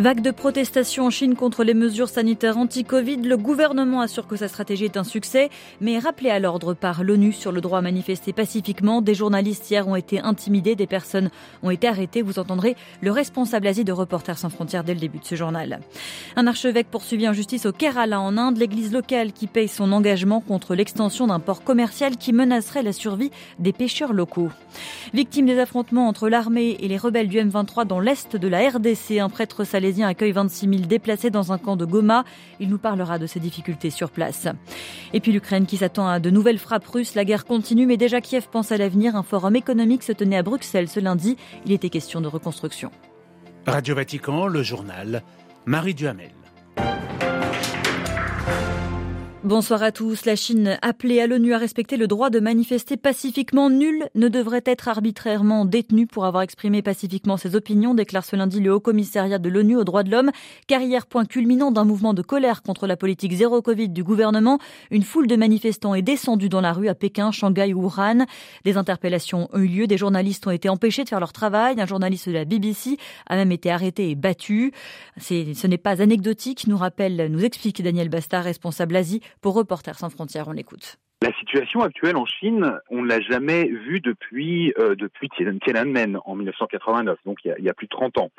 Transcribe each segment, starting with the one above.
Vague de protestations en Chine contre les mesures sanitaires anti-Covid. Le gouvernement assure que sa stratégie est un succès, mais rappelé à l'ordre par l'ONU sur le droit à manifester pacifiquement. Des journalistes hier ont été intimidés, des personnes ont été arrêtées. Vous entendrez le responsable Asie de Reporters sans frontières dès le début de ce journal. Un archevêque poursuivi en justice au Kerala en Inde, l'église locale qui paye son engagement contre l'extension d'un port commercial qui menacerait la survie des pêcheurs locaux. Victime des affrontements entre l'armée et les rebelles du M23 dans l'est de la RDC, un prêtre salé accueille 26 000 déplacés dans un camp de Goma. Il nous parlera de ses difficultés sur place. Et puis l'Ukraine qui s'attend à de nouvelles frappes russes. La guerre continue, mais déjà Kiev pense à l'avenir. Un forum économique se tenait à Bruxelles ce lundi. Il était question de reconstruction. Radio Vatican, le journal, Marie Duhamel. Bonsoir à tous. La Chine appelée à l'ONU à respecter le droit de manifester pacifiquement. Nul ne devrait être arbitrairement détenu pour avoir exprimé pacifiquement ses opinions, déclare ce lundi le Haut Commissariat de l'ONU aux droits de l'homme. Car hier, point culminant d'un mouvement de colère contre la politique zéro Covid du gouvernement, une foule de manifestants est descendue dans la rue à Pékin, Shanghai ou Wuhan. Des interpellations ont eu lieu, des journalistes ont été empêchés de faire leur travail. Un journaliste de la BBC a même été arrêté et battu. Ce n'est pas anecdotique, nous rappelle, nous explique Daniel Bastard, responsable Asie pour Reporters sans frontières, on l'écoute. La situation actuelle en Chine, on ne l'a jamais vue depuis, euh, depuis Tiananmen en 1989, donc il y, a, plus de 30 ans.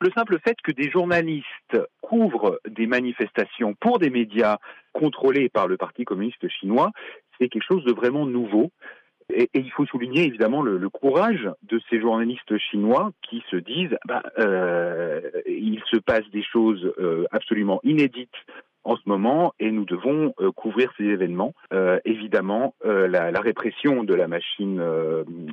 Le simple fait que des journalistes couvrent des manifestations pour des médias contrôlés par le Parti communiste chinois, c'est quelque chose de vraiment nouveau. Et, il faut souligner évidemment le, le, courage de ces journalistes chinois qui se disent bah, euh, il se passe des choses euh, absolument inédites en ce moment et nous devons euh, couvrir ces événements. Euh, évidemment, euh, la, la, répression de la machine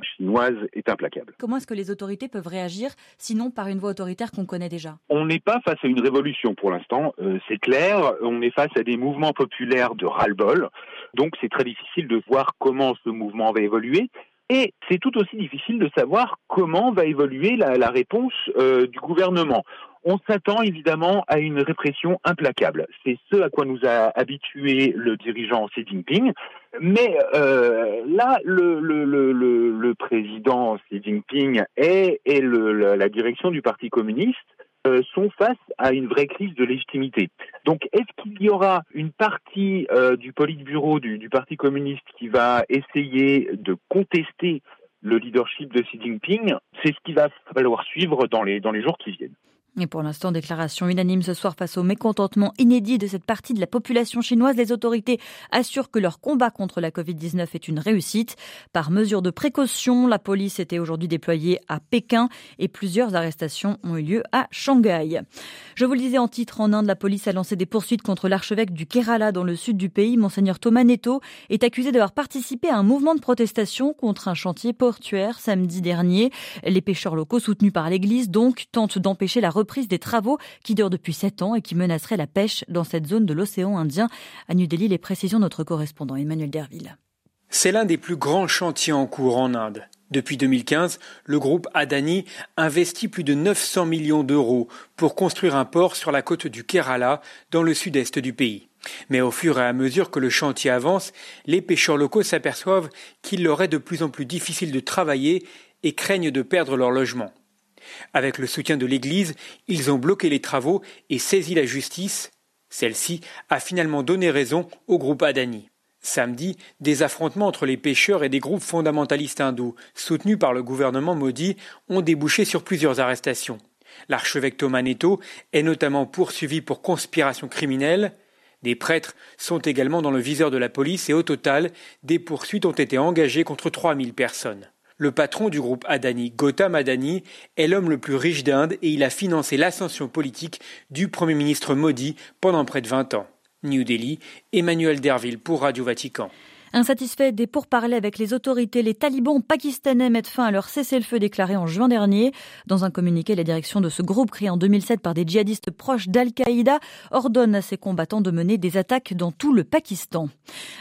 chinoise est implacable. Comment est-ce que les autorités peuvent réagir, sinon par une voie autoritaire qu'on connaît déjà? On n'est pas face à une révolution pour l'instant, c'est clair. On est face à des mouvements populaires de ras-le-bol. Donc c'est très difficile de voir comment ce mouvement va évoluer. Et c'est tout aussi difficile de savoir comment va évoluer la, la réponse euh, du gouvernement on s'attend évidemment à une répression implacable. C'est ce à quoi nous a habitué le dirigeant Xi Jinping. Mais euh, là, le, le, le, le, président Xi Jinping et, et la direction du Parti communiste euh, sont face à une vraie crise de légitimité. Donc, est-ce qu'il y aura une partie euh, du Politburo du, Parti communiste qui va essayer de contester le leadership de Xi Jinping? C'est ce qu'il va falloir suivre dans les, dans les jours qui viennent. Et pour l'instant, déclaration unanime ce soir face au mécontentement inédit de cette partie de la population chinoise. Les autorités assurent que leur combat contre la Covid-19 est une réussite. Par mesure de précaution, la police était aujourd'hui déployée à Pékin et plusieurs arrestations ont eu lieu à Shanghai. Je vous le disais en titre, en Inde, la police a lancé des poursuites contre l'archevêque du Kerala dans le sud du pays. Monseigneur Thomas Netto est accusé d'avoir participé à un mouvement de protestation contre un chantier portuaire samedi dernier. Les pêcheurs locaux soutenus par l'église donc tentent d'empêcher la des travaux qui durent depuis sept ans et qui menaceraient la pêche dans cette zone de l'océan Indien. À New Delhi, les précisions de notre correspondant Emmanuel Derville. C'est l'un des plus grands chantiers en cours en Inde. Depuis 2015, le groupe Adani investit plus de 900 millions d'euros pour construire un port sur la côte du Kerala, dans le sud-est du pays. Mais au fur et à mesure que le chantier avance, les pêcheurs locaux s'aperçoivent qu'il leur est de plus en plus difficile de travailler et craignent de perdre leur logement. Avec le soutien de l'Église, ils ont bloqué les travaux et saisi la justice. Celle-ci a finalement donné raison au groupe Adani. Samedi, des affrontements entre les pêcheurs et des groupes fondamentalistes hindous, soutenus par le gouvernement maudit, ont débouché sur plusieurs arrestations. L'archevêque Thomas Netto est notamment poursuivi pour conspiration criminelle. Des prêtres sont également dans le viseur de la police et au total, des poursuites ont été engagées contre 3000 personnes. Le patron du groupe Adani, Gautam Adani, est l'homme le plus riche d'Inde et il a financé l'ascension politique du Premier ministre Modi pendant près de 20 ans. New Delhi, Emmanuel Derville pour Radio Vatican. Insatisfaits des pourparlers avec les autorités, les talibans pakistanais mettent fin à leur cessez-le-feu déclaré en juin dernier. Dans un communiqué, la direction de ce groupe, créé en 2007 par des djihadistes proches d'Al-Qaïda, ordonne à ses combattants de mener des attaques dans tout le Pakistan.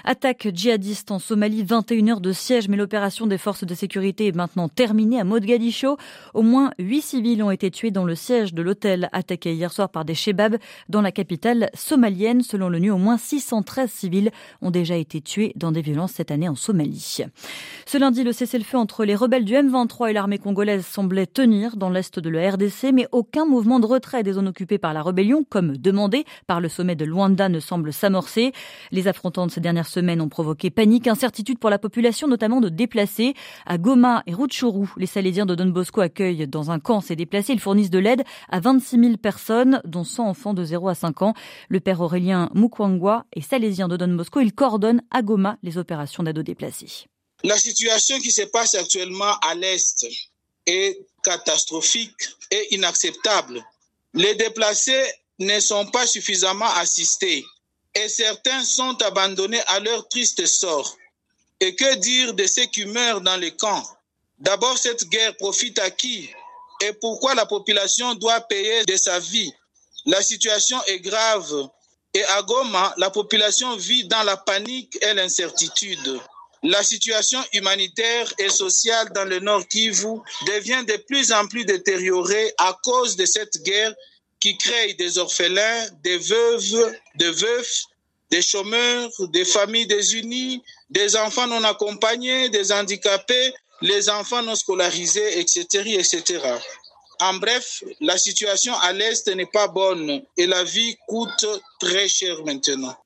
Attaque djihadiste en Somalie, 21 heures de siège, mais l'opération des forces de sécurité est maintenant terminée à Mogadiscio. Au moins 8 civils ont été tués dans le siège de l'hôtel attaqué hier soir par des shebabs dans la capitale somalienne. Selon l'ONU, au moins 613 civils ont déjà été tués dans des violences cette année en Somalie. Ce lundi, le cessez-le-feu entre les rebelles du M23 et l'armée congolaise semblait tenir dans l'est de la RDC, mais aucun mouvement de retrait des zones occupées par la rébellion, comme demandé par le sommet de Luanda, ne semble s'amorcer. Les affrontements de ces dernières semaines ont provoqué panique, incertitude pour la population, notamment de déplacés. À Goma et Rutshuru, les Salésiens de Don Bosco accueillent dans un camp ces déplacés. Ils fournissent de l'aide à 26 000 personnes, dont 100 enfants de 0 à 5 ans. Le père Aurélien Mukwangwa est salésien de Don Bosco. Il coordonne à Goma les opérations d'aide aux déplacés. La situation qui se passe actuellement à l'Est est catastrophique et inacceptable. Les déplacés ne sont pas suffisamment assistés et certains sont abandonnés à leur triste sort. Et que dire de ceux qui meurent dans les camps? D'abord, cette guerre profite à qui? Et pourquoi la population doit payer de sa vie? La situation est grave et à Goma, la population vit dans la panique et l'incertitude. La situation humanitaire et sociale dans le Nord Kivu devient de plus en plus détériorée à cause de cette guerre qui crée des orphelins, des veuves, des veufs, des chômeurs, des familles désunies, des enfants non accompagnés, des handicapés, les enfants non scolarisés, etc., etc. En bref, la situation à l'Est n'est pas bonne et la vie coûte très cher maintenant.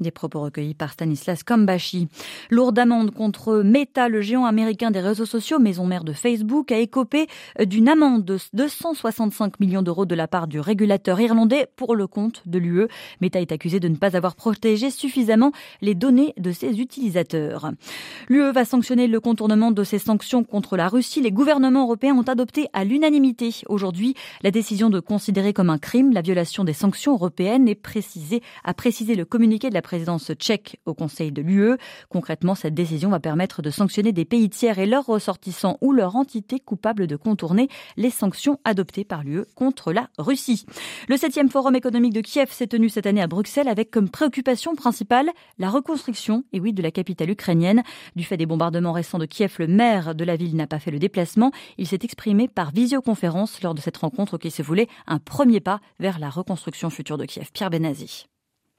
Des propos recueillis par Stanislas Kambashi. Lourde amende contre Meta, le géant américain des réseaux sociaux, maison mère de Facebook, a écopé d'une amende de 265 millions d'euros de la part du régulateur irlandais pour le compte de l'UE. Meta est accusé de ne pas avoir protégé suffisamment les données de ses utilisateurs. L'UE va sanctionner le contournement de ses sanctions contre la Russie. Les gouvernements européens ont adopté à l'unanimité aujourd'hui la décision de considérer comme un crime la violation des sanctions européennes et a précisé le communiqué de la présidence tchèque au Conseil de l'UE. Concrètement, cette décision va permettre de sanctionner des pays tiers et leurs ressortissants ou leurs entités coupables de contourner les sanctions adoptées par l'UE contre la Russie. Le septième forum économique de Kiev s'est tenu cette année à Bruxelles avec comme préoccupation principale la reconstruction, et oui, de la capitale ukrainienne. Du fait des bombardements récents de Kiev, le maire de la ville n'a pas fait le déplacement. Il s'est exprimé par visioconférence lors de cette rencontre qui se voulait un premier pas vers la reconstruction future de Kiev. Pierre Benazi.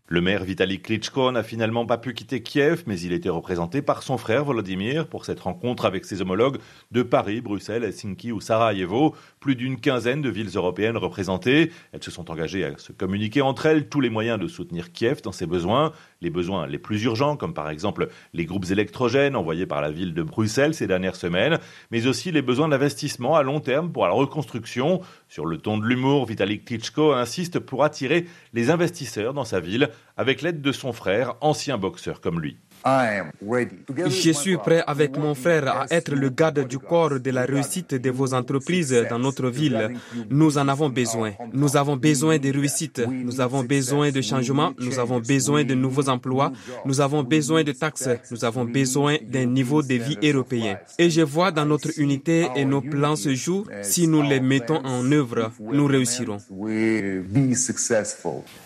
Le maire Vitaly Klitschko n'a finalement pas pu quitter Kiev, mais il était représenté par son frère Volodymyr pour cette rencontre avec ses homologues de Paris, Bruxelles, Helsinki ou Sarajevo. Plus d'une quinzaine de villes européennes représentées. Elles se sont engagées à se communiquer entre elles tous les moyens de soutenir Kiev dans ses besoins, les besoins les plus urgents, comme par exemple les groupes électrogènes envoyés par la ville de Bruxelles ces dernières semaines, mais aussi les besoins d'investissement à long terme pour la reconstruction. Sur le ton de l'humour, Vitaly Klitschko insiste pour attirer les investisseurs dans sa ville avec l'aide de son frère, ancien boxeur comme lui. Je suis prêt avec mon frère à être le garde du corps de la réussite de vos entreprises dans notre ville. Nous en avons besoin. Nous avons besoin de réussite. Nous avons besoin de changements. Nous avons besoin de nouveaux emplois. Nous avons besoin de taxes. Nous avons besoin d'un niveau de vie européen. Et je vois dans notre unité et nos plans se jouent. Si nous les mettons en œuvre, nous réussirons.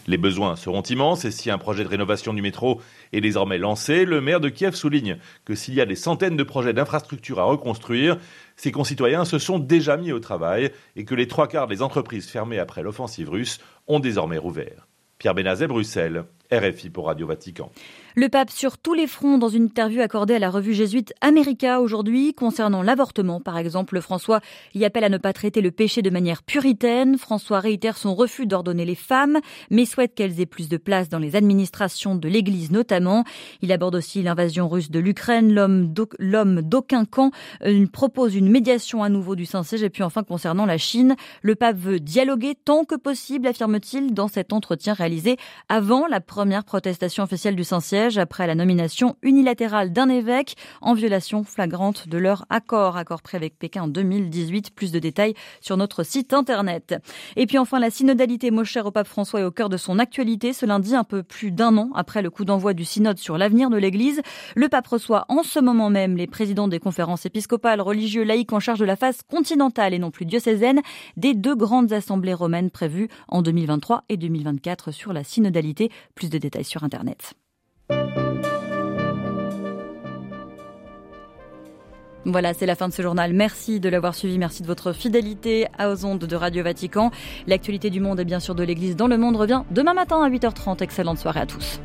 Les besoins seront immenses et si un projet de rénovation du métro est désormais lancé, le maire de Kiev souligne que s'il y a des centaines de projets d'infrastructures à reconstruire, ses concitoyens se sont déjà mis au travail et que les trois quarts des entreprises fermées après l'offensive russe ont désormais rouvert. Pierre Benazet, Bruxelles, RFI pour Radio Vatican. Le pape sur tous les fronts dans une interview accordée à la revue jésuite America aujourd'hui concernant l'avortement. Par exemple, François y appelle à ne pas traiter le péché de manière puritaine. François réitère son refus d'ordonner les femmes, mais souhaite qu'elles aient plus de place dans les administrations de l'Église notamment. Il aborde aussi l'invasion russe de l'Ukraine. L'homme d'aucun camp euh, propose une médiation à nouveau du Saint-Siège. Et puis enfin, concernant la Chine, le pape veut dialoguer tant que possible, affirme-t-il, dans cet entretien réalisé avant la première première protestation officielle du Saint-Siège après la nomination unilatérale d'un évêque en violation flagrante de leur accord, accord pris avec Pékin en 2018. Plus de détails sur notre site internet. Et puis enfin, la synodalité chère au pape François est au cœur de son actualité. Ce lundi, un peu plus d'un an après le coup d'envoi du synode sur l'avenir de l'Église, le pape reçoit en ce moment même les présidents des conférences épiscopales, religieux, laïques en charge de la phase continentale et non plus diocésaine des deux grandes assemblées romaines prévues en 2023 et 2024 sur la synodalité. De détails sur Internet. Voilà, c'est la fin de ce journal. Merci de l'avoir suivi. Merci de votre fidélité aux ondes de Radio Vatican. L'actualité du monde et bien sûr de l'Église dans le monde revient demain matin à 8h30. Excellente soirée à tous.